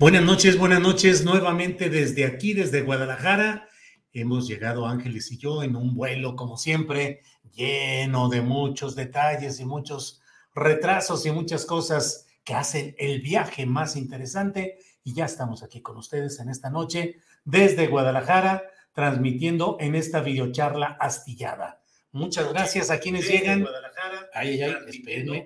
Buenas noches, buenas noches. Nuevamente desde aquí, desde Guadalajara. Hemos llegado Ángeles y yo en un vuelo, como siempre, lleno de muchos detalles y muchos retrasos y muchas cosas que hacen el viaje más interesante. Y ya estamos aquí con ustedes en esta noche desde Guadalajara, transmitiendo en esta videocharla astillada. Muchas gracias a quienes llegan. Ahí, ahí, espérenme.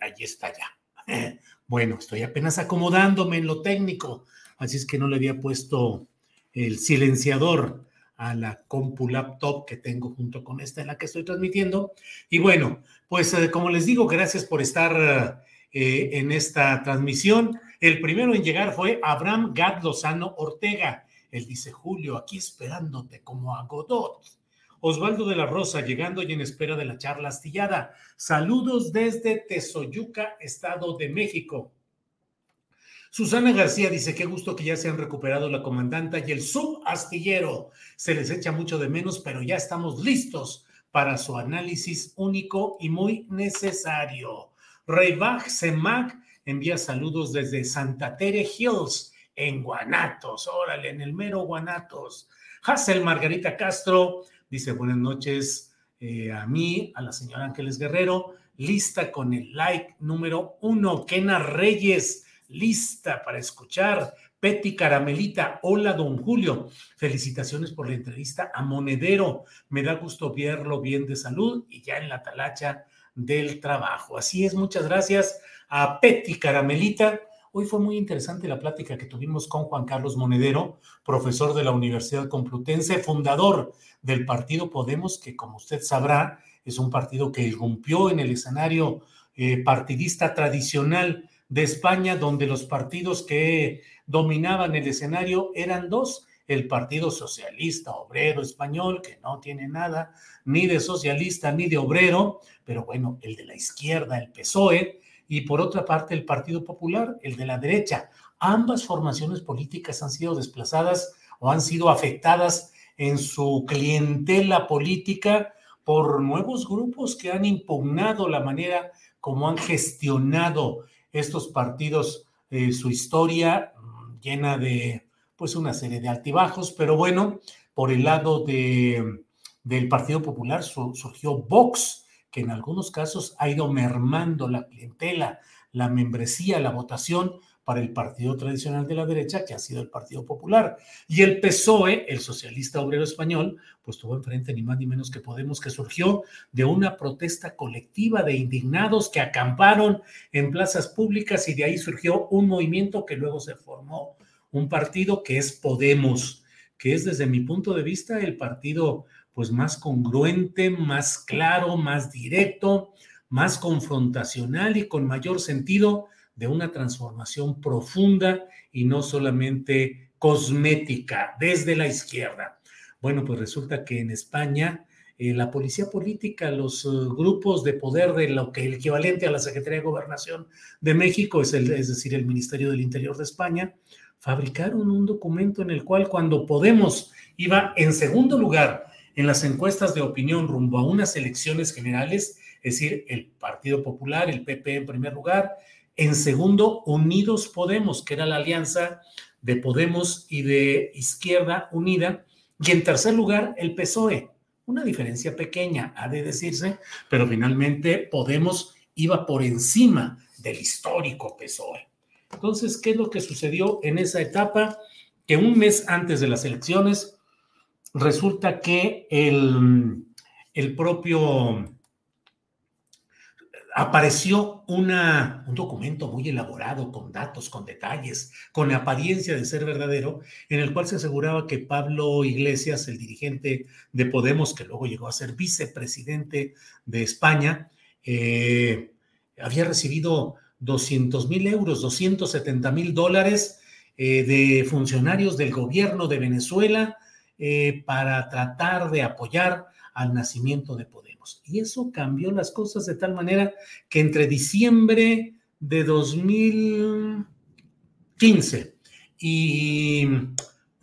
Ahí está ya. Bueno, estoy apenas acomodándome en lo técnico, así es que no le había puesto el silenciador a la compu laptop que tengo junto con esta en la que estoy transmitiendo. Y bueno, pues eh, como les digo, gracias por estar eh, en esta transmisión. El primero en llegar fue Abraham Gad Lozano Ortega. Él dice, Julio, aquí esperándote como a Godot. Osvaldo de la Rosa, llegando y en espera de la charla astillada. Saludos desde Tezoyuca, Estado de México. Susana García dice, qué gusto que ya se han recuperado la comandanta y el subastillero. Se les echa mucho de menos, pero ya estamos listos para su análisis único y muy necesario. Reybach Semac envía saludos desde Santa Tere Hills, en Guanatos, órale, en el mero Guanatos. Hazel Margarita Castro dice buenas noches eh, a mí, a la señora Ángeles Guerrero, lista con el like número uno. Kena Reyes, lista para escuchar. Peti Caramelita, hola don Julio, felicitaciones por la entrevista a Monedero, me da gusto verlo bien de salud y ya en la talacha del trabajo. Así es, muchas gracias a Peti Caramelita. Hoy fue muy interesante la plática que tuvimos con Juan Carlos Monedero, profesor de la Universidad Complutense, fundador del partido Podemos, que como usted sabrá, es un partido que irrumpió en el escenario eh, partidista tradicional de España, donde los partidos que dominaban el escenario eran dos, el Partido Socialista Obrero Español, que no tiene nada ni de socialista ni de obrero, pero bueno, el de la izquierda, el PSOE, y por otra parte el Partido Popular, el de la derecha. Ambas formaciones políticas han sido desplazadas o han sido afectadas en su clientela política por nuevos grupos que han impugnado la manera como han gestionado estos partidos, eh, su historia mm, llena de pues una serie de altibajos, pero bueno, por el lado de, del Partido Popular surgió Vox, que en algunos casos ha ido mermando la clientela, la membresía, la votación para el partido tradicional de la derecha, que ha sido el Partido Popular. Y el PSOE, el socialista obrero español, pues tuvo enfrente ni más ni menos que Podemos, que surgió de una protesta colectiva de indignados que acamparon en plazas públicas y de ahí surgió un movimiento que luego se formó, un partido que es Podemos, que es desde mi punto de vista el partido pues más congruente, más claro, más directo, más confrontacional y con mayor sentido de una transformación profunda y no solamente cosmética desde la izquierda. Bueno, pues resulta que en España eh, la policía política, los eh, grupos de poder de lo que el equivalente a la Secretaría de Gobernación de México, es, el, es decir, el Ministerio del Interior de España, fabricaron un documento en el cual cuando Podemos iba en segundo lugar en las encuestas de opinión rumbo a unas elecciones generales, es decir, el Partido Popular, el PP en primer lugar, en segundo, Unidos Podemos, que era la alianza de Podemos y de Izquierda Unida, y en tercer lugar, el PSOE. Una diferencia pequeña, ha de decirse, pero finalmente Podemos iba por encima del histórico PSOE. Entonces, ¿qué es lo que sucedió en esa etapa? Que un mes antes de las elecciones, resulta que el, el propio apareció un documento muy elaborado, con datos, con detalles, con apariencia de ser verdadero, en el cual se aseguraba que Pablo Iglesias, el dirigente de Podemos, que luego llegó a ser vicepresidente de España, eh, había recibido 200 mil euros, 270 mil dólares eh, de funcionarios del gobierno de Venezuela eh, para tratar de apoyar al nacimiento de Podemos. Y eso cambió las cosas de tal manera que entre diciembre de 2015 y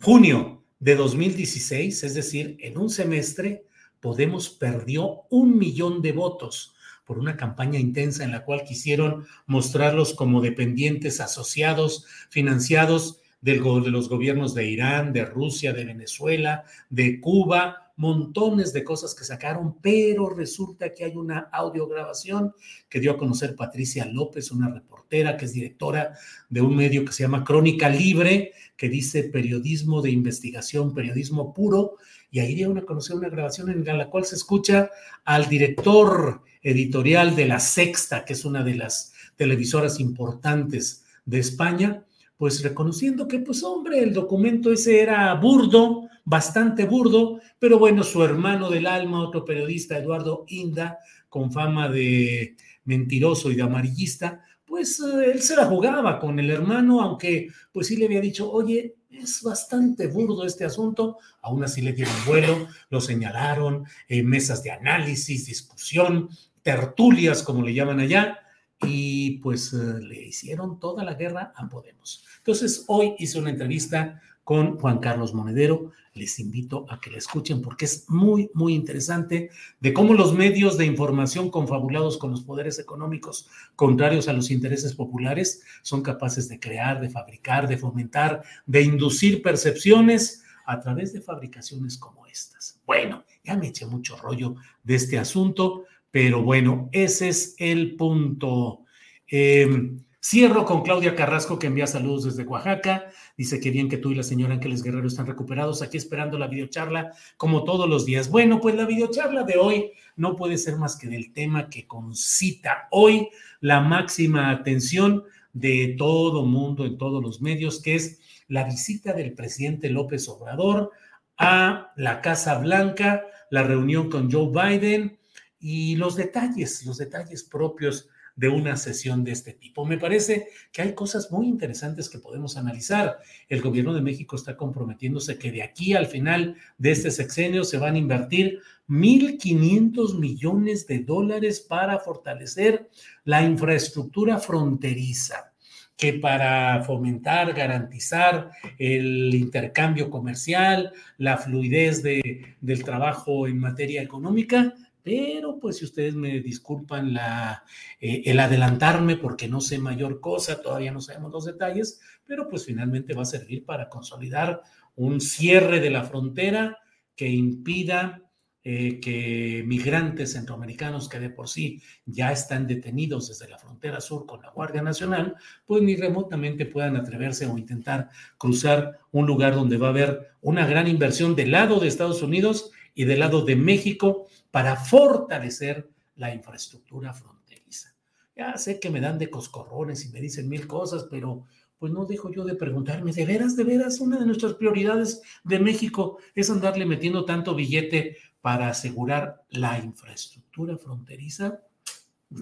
junio de 2016, es decir, en un semestre, Podemos perdió un millón de votos por una campaña intensa en la cual quisieron mostrarlos como dependientes asociados, financiados de los gobiernos de Irán, de Rusia, de Venezuela, de Cuba, montones de cosas que sacaron, pero resulta que hay una audiograbación que dio a conocer Patricia López, una reportera que es directora de un medio que se llama Crónica Libre, que dice periodismo de investigación, periodismo puro, y ahí dio a conocer una grabación en la cual se escucha al director editorial de La Sexta, que es una de las televisoras importantes de España, pues reconociendo que, pues hombre, el documento ese era burdo, bastante burdo, pero bueno, su hermano del alma, otro periodista, Eduardo Inda, con fama de mentiroso y de amarillista, pues eh, él se la jugaba con el hermano, aunque pues sí le había dicho, oye, es bastante burdo este asunto, aún así le dieron vuelo, lo señalaron, eh, mesas de análisis, discusión, tertulias, como le llaman allá, y pues eh, le hicieron toda la guerra a Podemos. Entonces, hoy hice una entrevista con Juan Carlos Monedero. Les invito a que la escuchen porque es muy, muy interesante de cómo los medios de información confabulados con los poderes económicos contrarios a los intereses populares son capaces de crear, de fabricar, de fomentar, de inducir percepciones a través de fabricaciones como estas. Bueno, ya me eché mucho rollo de este asunto. Pero bueno, ese es el punto. Em, cierro con Claudia Carrasco, que envía saludos desde Oaxaca. Dice que bien que tú y la señora Ángeles Guerrero están recuperados, aquí esperando la videocharla como todos los días. Bueno, pues la videocharla de hoy no puede ser más que del tema que concita hoy la máxima atención de todo mundo en todos los medios, que es la visita del presidente López Obrador a la Casa Blanca, la reunión con Joe Biden y los detalles, los detalles propios de una sesión de este tipo. Me parece que hay cosas muy interesantes que podemos analizar. El gobierno de México está comprometiéndose que de aquí al final de este sexenio se van a invertir 1.500 millones de dólares para fortalecer la infraestructura fronteriza que para fomentar, garantizar el intercambio comercial, la fluidez de, del trabajo en materia económica, pero pues si ustedes me disculpan la, eh, el adelantarme porque no sé mayor cosa, todavía no sabemos los detalles, pero pues finalmente va a servir para consolidar un cierre de la frontera que impida eh, que migrantes centroamericanos que de por sí ya están detenidos desde la frontera sur con la Guardia Nacional, pues ni remotamente puedan atreverse o intentar cruzar un lugar donde va a haber una gran inversión del lado de Estados Unidos y del lado de México para fortalecer la infraestructura fronteriza. Ya sé que me dan de coscorrones y me dicen mil cosas, pero pues no dejo yo de preguntarme, ¿de veras, de veras, una de nuestras prioridades de México es andarle metiendo tanto billete para asegurar la infraestructura fronteriza?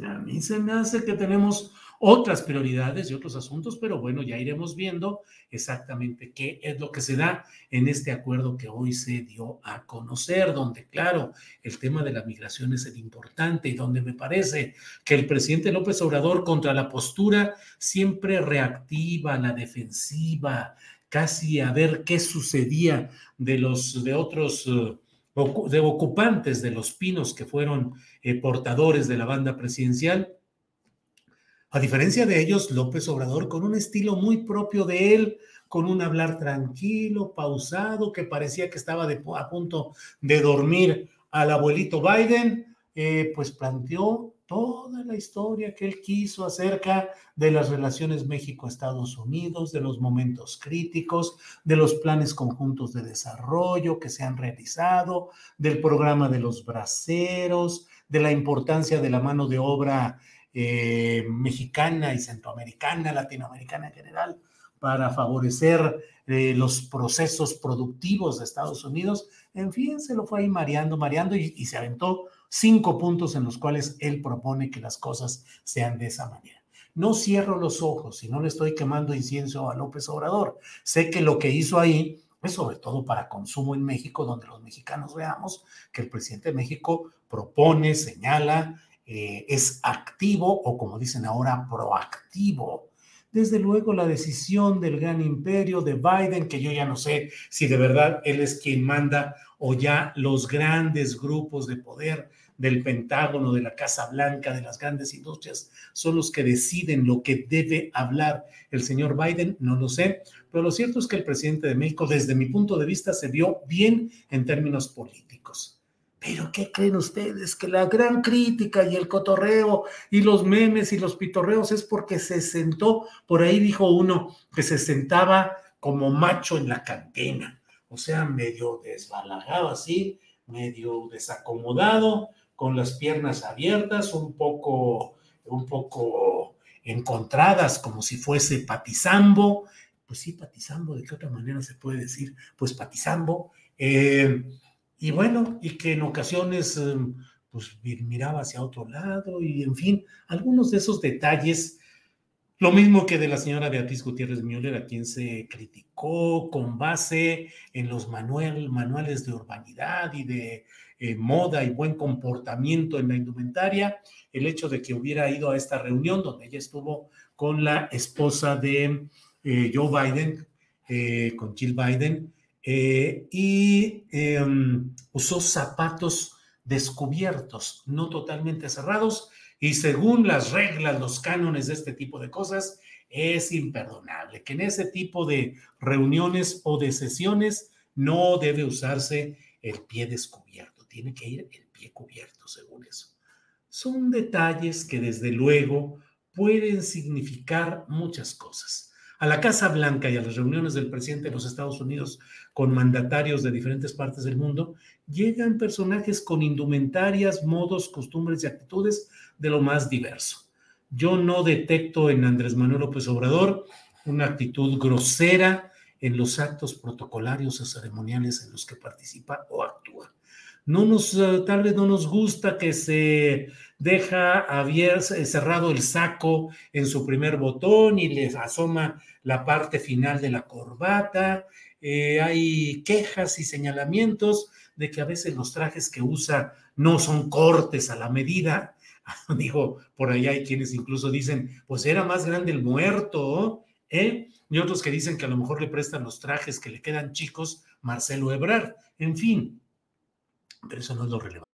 A mí se me hace que tenemos otras prioridades y otros asuntos, pero bueno, ya iremos viendo exactamente qué es lo que se da en este acuerdo que hoy se dio a conocer, donde claro, el tema de la migración es el importante y donde me parece que el presidente López Obrador contra la postura siempre reactiva, la defensiva, casi a ver qué sucedía de los de otros de ocupantes de los pinos que fueron eh, portadores de la banda presidencial. A diferencia de ellos, López Obrador, con un estilo muy propio de él, con un hablar tranquilo, pausado, que parecía que estaba a punto de dormir al abuelito Biden, eh, pues planteó toda la historia que él quiso acerca de las relaciones México-Estados Unidos, de los momentos críticos, de los planes conjuntos de desarrollo que se han realizado, del programa de los braceros, de la importancia de la mano de obra eh, mexicana y centroamericana, latinoamericana en general, para favorecer eh, los procesos productivos de Estados Unidos. En fin, se lo fue ahí mareando, mareando y se aventó cinco puntos en los cuales él propone que las cosas sean de esa manera. No cierro los ojos y no le estoy quemando incienso a López Obrador. Sé que lo que hizo ahí es sobre todo para consumo en México, donde los mexicanos veamos que el presidente de México propone, señala, eh, es activo o como dicen ahora, proactivo. Desde luego la decisión del gran imperio de Biden, que yo ya no sé si de verdad él es quien manda o ya los grandes grupos de poder del Pentágono, de la Casa Blanca, de las grandes industrias, son los que deciden lo que debe hablar el señor Biden, no lo sé, pero lo cierto es que el presidente de México, desde mi punto de vista, se vio bien en términos políticos. Pero ¿qué creen ustedes? Que la gran crítica y el cotorreo y los memes y los pitorreos es porque se sentó, por ahí dijo uno, que se sentaba como macho en la cantina, o sea, medio desbalagado así, medio desacomodado, con las piernas abiertas, un poco, un poco encontradas, como si fuese patizambo. Pues sí, patizambo, ¿de qué otra manera se puede decir? Pues patizambo. Eh, y bueno, y que en ocasiones eh, pues miraba hacia otro lado y en fin, algunos de esos detalles, lo mismo que de la señora Beatriz Gutiérrez Müller, a quien se criticó con base en los manual, manuales de urbanidad y de eh, moda y buen comportamiento en la indumentaria, el hecho de que hubiera ido a esta reunión donde ella estuvo con la esposa de eh, Joe Biden, eh, con Jill Biden, y em, usó zapatos descubiertos, no totalmente cerrados, y según las reglas, los cánones de este tipo de cosas, es imperdonable que en ese tipo de reuniones o de sesiones no debe usarse el pie descubierto tiene que ir el pie cubierto, según eso. Son detalles que desde luego pueden significar muchas cosas. A la Casa Blanca y a las reuniones del presidente de los Estados Unidos con mandatarios de diferentes partes del mundo, llegan personajes con indumentarias, modos, costumbres y actitudes de lo más diverso. Yo no detecto en Andrés Manuel López Obrador una actitud grosera en los actos protocolarios o ceremoniales en los que participa o actúa no nos, eh, tal vez no nos gusta que se deja abierto, eh, cerrado el saco en su primer botón y les asoma la parte final de la corbata. Eh, hay quejas y señalamientos de que a veces los trajes que usa no son cortes a la medida. Digo, por ahí hay quienes incluso dicen, pues era más grande el muerto, ¿eh? Y otros que dicen que a lo mejor le prestan los trajes que le quedan chicos Marcelo Ebrard. En fin, Pero eso no es lo relevante.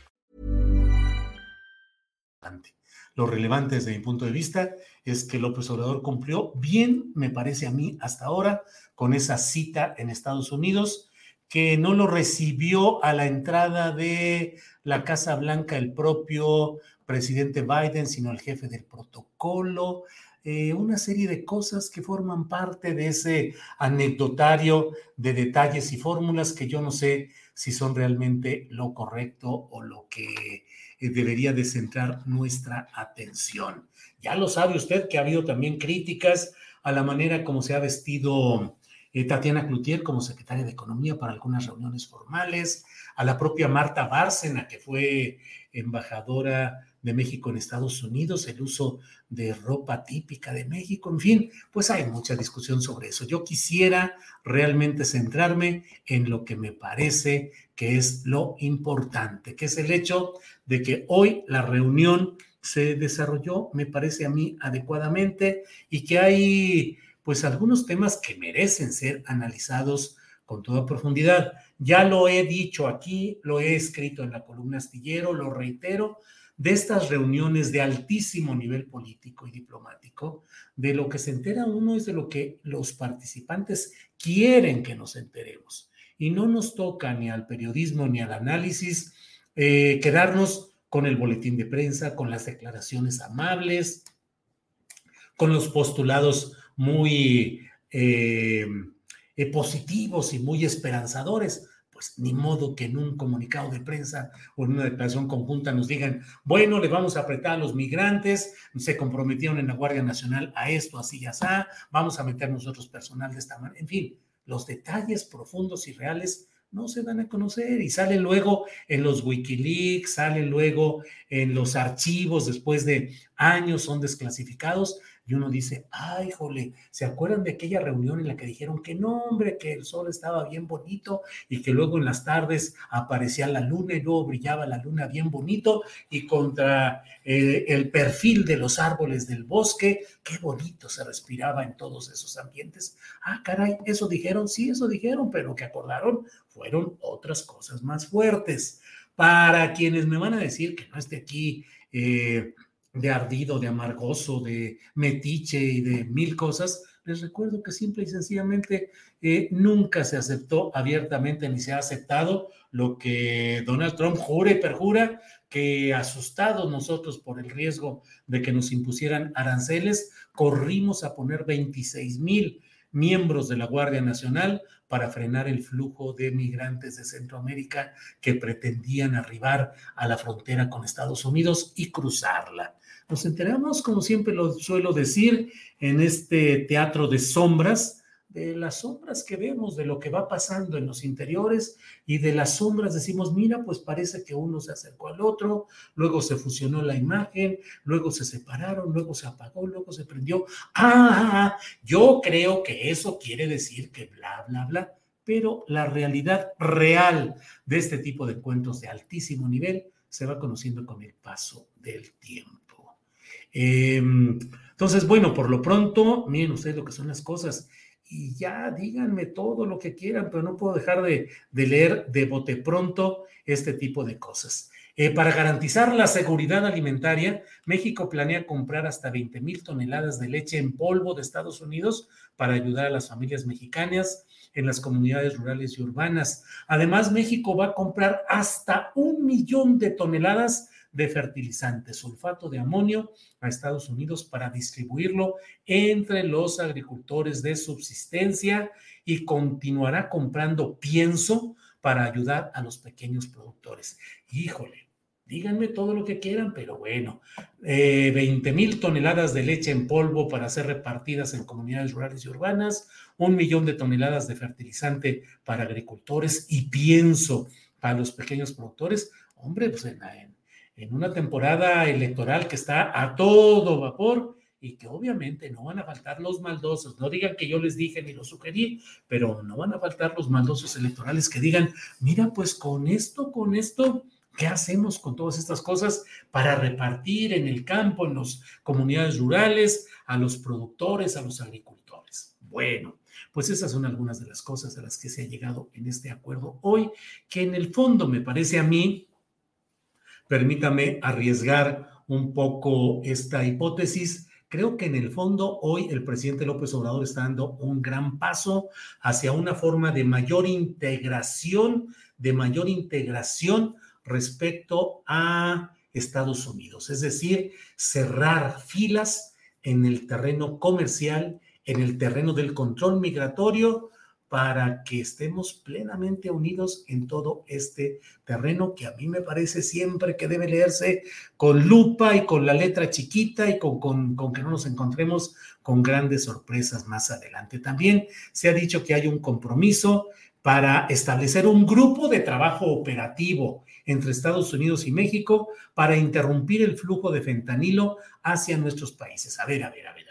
Lo relevante desde mi punto de vista es que López Obrador cumplió bien, me parece a mí, hasta ahora, con esa cita en Estados Unidos que no lo recibió a la entrada de la Casa Blanca el propio presidente Biden, sino el jefe del protocolo. Eh, una serie de cosas que forman parte de ese anecdotario de detalles y fórmulas que yo no sé si son realmente lo correcto o lo que debería de centrar nuestra atención. Ya lo sabe usted que ha habido también críticas a la manera como se ha vestido eh, Tatiana Cloutier como secretaria de Economía para algunas reuniones formales, a la propia Marta Bárcena, que fue embajadora de México en Estados Unidos, el uso de ropa típica de México, en fin, pues hay mucha discusión sobre eso. Yo quisiera realmente centrarme en lo que me parece que es lo importante, que es el hecho de que hoy la reunión se desarrolló, me parece a mí, adecuadamente y que hay pues algunos temas que merecen ser analizados con toda profundidad. Ya lo he dicho aquí, lo he escrito en la columna astillero, lo reitero, de estas reuniones de altísimo nivel político y diplomático, de lo que se entera uno es de lo que los participantes quieren que nos enteremos. Y no nos toca ni al periodismo ni al análisis eh, quedarnos con el boletín de prensa, con las declaraciones amables, con los postulados muy eh, eh, positivos y muy esperanzadores. Pues ni modo que en un comunicado de prensa o en una declaración conjunta nos digan, bueno, le vamos a apretar a los migrantes, se comprometieron en la Guardia Nacional a esto, así y así, vamos a meter nosotros personal de esta manera. En fin, los detalles profundos y reales no se dan a conocer y sale luego en los Wikileaks, sale luego en los archivos después de años, son desclasificados y uno dice, ay, jole, ¿se acuerdan de aquella reunión en la que dijeron que no, hombre, que el sol estaba bien bonito y que luego en las tardes aparecía la luna y luego brillaba la luna bien bonito y contra eh, el perfil de los árboles del bosque, qué bonito se respiraba en todos esos ambientes? Ah, caray, eso dijeron, sí, eso dijeron, pero que acordaron fueron otras cosas más fuertes. Para quienes me van a decir que no esté aquí, eh, de ardido, de amargoso, de metiche y de mil cosas, les recuerdo que simple y sencillamente eh, nunca se aceptó abiertamente ni se ha aceptado lo que Donald Trump jura y perjura, que asustados nosotros por el riesgo de que nos impusieran aranceles, corrimos a poner 26 mil miembros de la Guardia Nacional para frenar el flujo de migrantes de Centroamérica que pretendían arribar a la frontera con Estados Unidos y cruzarla. Nos enteramos, como siempre lo suelo decir, en este teatro de sombras, de las sombras que vemos, de lo que va pasando en los interiores y de las sombras decimos, mira, pues parece que uno se acercó al otro, luego se fusionó la imagen, luego se separaron, luego se apagó, luego se prendió. Ah, yo creo que eso quiere decir que bla, bla, bla, pero la realidad real de este tipo de encuentros de altísimo nivel se va conociendo con el paso del tiempo. Em, entonces, bueno, por lo pronto, miren ustedes lo que son las cosas y ya díganme todo lo que quieran, pero no puedo dejar de, leer de bote pronto este tipo de cosas. Eh, para garantizar la seguridad alimentaria, México planea comprar hasta 20 mil toneladas de leche en polvo de Estados Unidos para ayudar a las familias mexicanas en las comunidades rurales y urbanas. Además, México va a comprar hasta un millón de toneladas de fertilizante, sulfato de amonio, a Estados Unidos para distribuirlo entre los agricultores de subsistencia y continuará comprando pienso para ayudar a los pequeños productores. Híjole, díganme todo lo que quieran, pero bueno, 20 eh, mil toneladas de leche en polvo para ser repartidas en comunidades rurales y urbanas, un millón de toneladas de fertilizante para agricultores y pienso para los pequeños productores. Hombre, pues en, en una temporada electoral que está a todo vapor y que obviamente no van a faltar los maldosos. No digan que yo les dije ni lo sugerí, pero no van a faltar los maldosos electorales que digan, mira, pues con esto, con esto, ¿qué hacemos con todas estas cosas para repartir en el campo, en las comunidades rurales, a los productores, a los agricultores? Bueno, pues esas son algunas de las cosas a las que se ha llegado en este acuerdo hoy, que en el fondo me parece a mí permítame arriesgar un poco esta hipótesis, Creo que en el fondo hoy el presidente López Obrador está dando un gran paso hacia una forma de mayor integración, de mayor integración respecto a Estados Unidos, es decir, cerrar filas en el terreno comercial, en el terreno del control migratorio, para que estemos plenamente unidos en todo este terreno que a mí me parece siempre que debe leerse con lupa y con la letra chiquita y con, con, que no nos encontremos con grandes sorpresas más adelante. También se ha dicho que hay un compromiso para establecer un grupo de trabajo operativo entre Estados Unidos y México para interrumpir el flujo de fentanilo hacia nuestros países. A ver, a ver, a ver, a ver.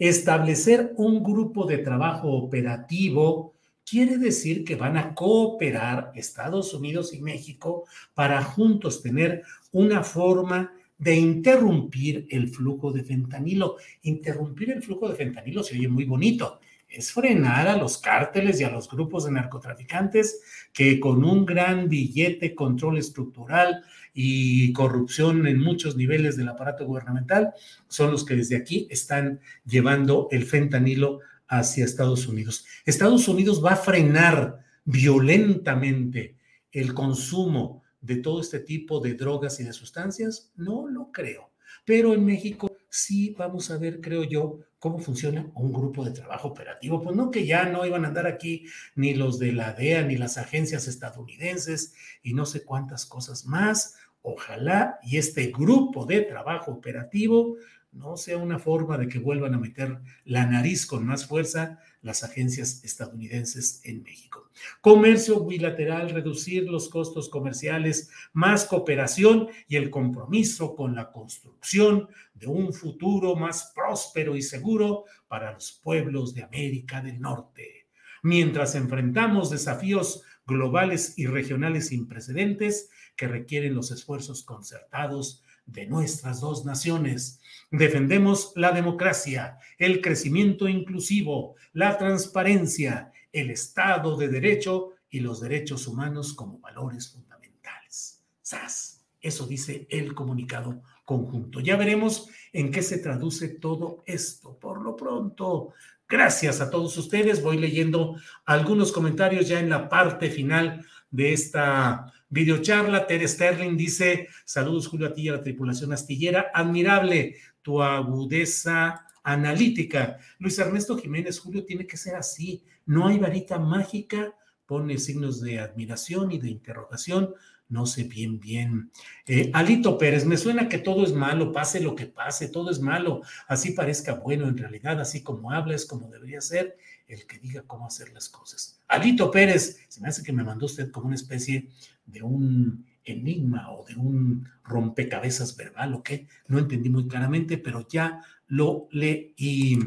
Establecer un grupo de trabajo operativo quiere decir que van a cooperar Estados Unidos y México para juntos tener una forma de interrumpir el flujo de fentanilo. Interrumpir el flujo de fentanilo se oye muy bonito, es frenar a los cárteles y a los grupos de narcotraficantes que con un gran billete, control estructural y corrupción en muchos niveles del aparato gubernamental son los que desde aquí están llevando el fentanilo hacia Estados Unidos. Estados Unidos va a frenar violentamente el consumo de todo este tipo de drogas y de sustancias? No lo creo. Pero en México sí vamos a ver, creo yo, cómo funciona un grupo de trabajo operativo. Pues no que ya no iban a andar aquí ni los de la DEA ni las agencias estadounidenses y no sé cuántas cosas más. Ojalá y este grupo de trabajo operativo no sea una forma de que vuelvan a meter la nariz con más fuerza las agencias estadounidenses en México. Comercio bilateral, reducir los costos comerciales, más cooperación y el compromiso con la construcción de un futuro más próspero y seguro para los pueblos de América del Norte. Mientras enfrentamos desafíos globales y regionales sin precedentes que requieren los esfuerzos concertados de nuestras dos naciones. Defendemos la democracia, el crecimiento inclusivo, la transparencia, el Estado de Derecho y los derechos humanos como valores fundamentales. ¡Sas! Eso dice el comunicado conjunto. Ya veremos en qué se traduce todo esto. Por lo pronto, gracias a todos ustedes. Voy leyendo algunos comentarios ya en la parte final de esta videocharla. Tere Sterling dice: Saludos, Julio, a ti y a la tripulación astillera. Admirable tu agudeza analítica. Luis Ernesto Jiménez, Julio, tiene que ser así. No hay varita mágica. Pone signos de admiración y de interrogación. No sé bien, bien. Eh, Alito Pérez, me suena que todo es malo, pase lo que pase, todo es malo. Así parezca bueno en realidad, así como habla, es como debería ser el que diga cómo hacer las cosas. Alito Pérez, se me hace que me mandó usted como una especie de un enigma o de un rompecabezas verbal o qué, no entendí muy claramente, pero ya lo leí.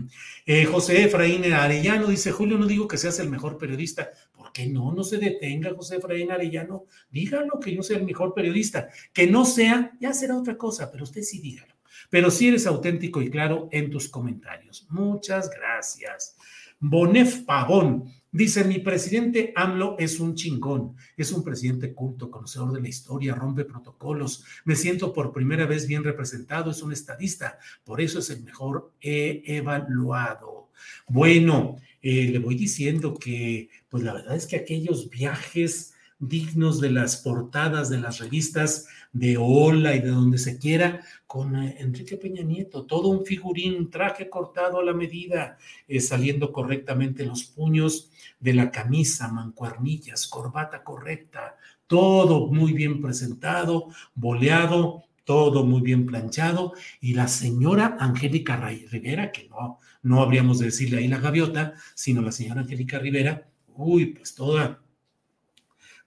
Eh, José Efraín Arellano dice, Julio, no digo que seas el mejor periodista, ¿por qué no? No se detenga, José Efraín Arellano, dígalo que yo sea el mejor periodista, que no sea, ya será otra cosa, pero usted sí dígalo. Pero sí eres auténtico y claro en tus comentarios. Muchas gracias. Bonef Pavón. Dice, mi presidente AMLO es un chingón, es un presidente culto, conocedor de la historia, rompe protocolos, me siento por primera vez bien representado, es un estadista, por eso es el mejor evaluado. Bueno, eh, le voy diciendo que, pues la verdad es que aquellos viajes dignos de las portadas de las revistas de Ola y de donde se quiera, con eh, Enrique Peña Nieto, todo un figurín, traje cortado a la medida, eh, saliendo correctamente los puños de la camisa, mancuernillas, corbata correcta, todo muy bien presentado, boleado, todo muy bien planchado, y la señora Angélica Rivera, que no, no habríamos de decirle ahí la gaviota, sino la señora Angélica Rivera, uy, pues toda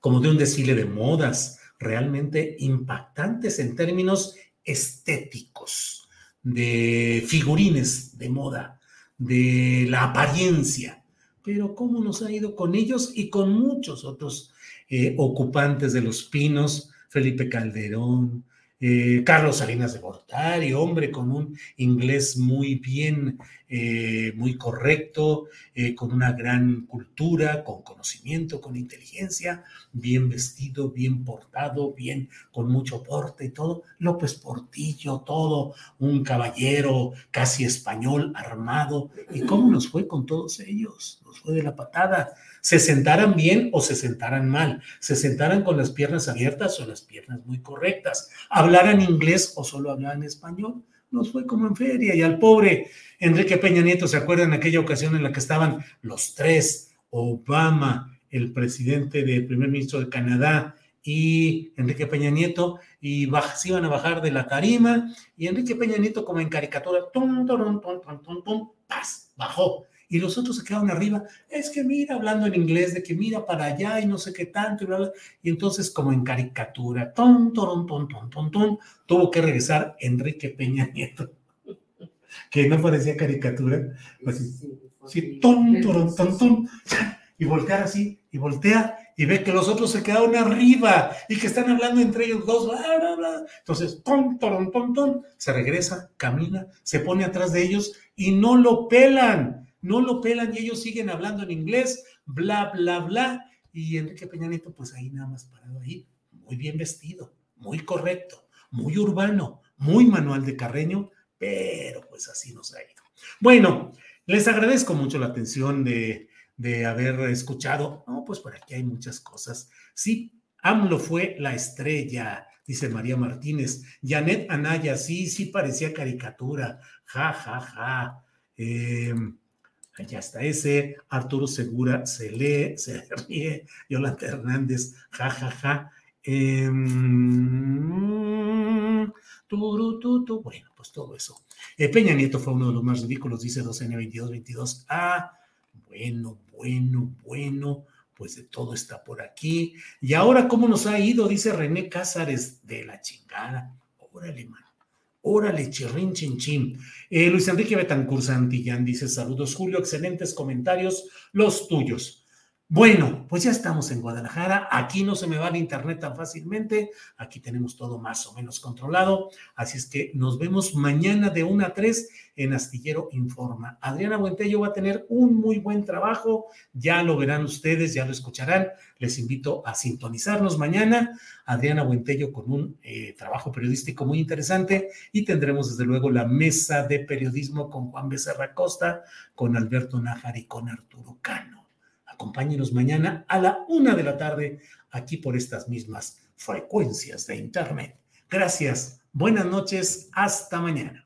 como de un desfile de modas, realmente impactantes en términos estéticos, de figurines de moda, de la apariencia. Pero cómo nos ha ido con ellos y con muchos otros eh, ocupantes de los pinos, Felipe Calderón, eh, Carlos Salinas de Gortari, hombre con un inglés muy bien, eh, muy correcto, eh, con una gran cultura, con conocimiento, con inteligencia, bien vestido, bien portado, bien, con mucho porte y todo. López Portillo, todo, un caballero casi español, armado. ¿Y cómo nos fue con todos ellos? Nos fue de la patada se sentaran bien o se sentaran mal, se sentaran con las piernas abiertas o las piernas muy correctas, hablaran inglés o solo hablaran español. Nos fue como en feria y al pobre Enrique Peña Nieto, ¿se acuerdan aquella ocasión en la que estaban los tres, Obama, el presidente del primer ministro de Canadá y Enrique Peña Nieto, y se iban a bajar de la tarima, y Enrique Peña Nieto como en caricatura, tum, tum, tum, tum, tum, tum, paz, bajó y los otros se quedaron arriba, es que mira, hablando en inglés, de que mira para allá y no sé qué tanto, y, bla, y entonces como en caricatura, ton, ton, ton, ton, ton, ton, tuvo que regresar Enrique Peña Nieto, que no parecía caricatura, pues, sí, ton, ton, ton, ton, y voltear así, y voltea, y ve que los otros se quedaron arriba, y que están hablando entre ellos dos, bla, bla, bla. entonces, ton, ton, ton, ton, se regresa, camina, se pone atrás de ellos, y no lo pelan, no lo pelan y ellos siguen hablando en inglés, bla, bla, bla. Y Enrique Peña Nieto, pues ahí nada más parado ahí, muy bien vestido, muy correcto, muy urbano, muy manual de Carreño, pero pues así nos ha ido. Bueno, les agradezco mucho la atención de, de haber escuchado. No, pues por aquí hay muchas cosas. Sí, AMLO fue la estrella, dice María Martínez. Janet Anaya, sí, sí parecía caricatura. Ja, ja, ja. Eh, ya está ese, Arturo Segura se lee, se ríe, Yolanda Hernández, ja, ja, ja. Eh, bueno, pues todo eso. Eh, Peña Nieto fue uno de los más ridículos, dice 2N2222. Ah, bueno, bueno, bueno, pues de todo está por aquí. Y ahora, ¿cómo nos ha ido? Dice René Cázares, de la chingada. Órale, man. Órale, chirrin, chin, chin. Eh, Luis Enrique Betancur Santillán dice: Saludos, Julio, excelentes comentarios, los tuyos. Bueno, pues ya estamos en Guadalajara. Aquí no se me va el internet tan fácilmente. Aquí tenemos todo más o menos controlado. Así es que nos vemos mañana de 1 a 3 en Astillero Informa. Adriana Buentello va a tener un muy buen trabajo. Ya lo verán ustedes, ya lo escucharán. Les invito a sintonizarnos mañana. Adriana Buentello con un eh, trabajo periodístico muy interesante. Y tendremos desde luego la mesa de periodismo con Juan Becerra Costa, con Alberto Nájar y con Arturo Cano. Acompáñenos mañana a la una de la tarde aquí por estas mismas frecuencias de Internet. Gracias, buenas noches, hasta mañana.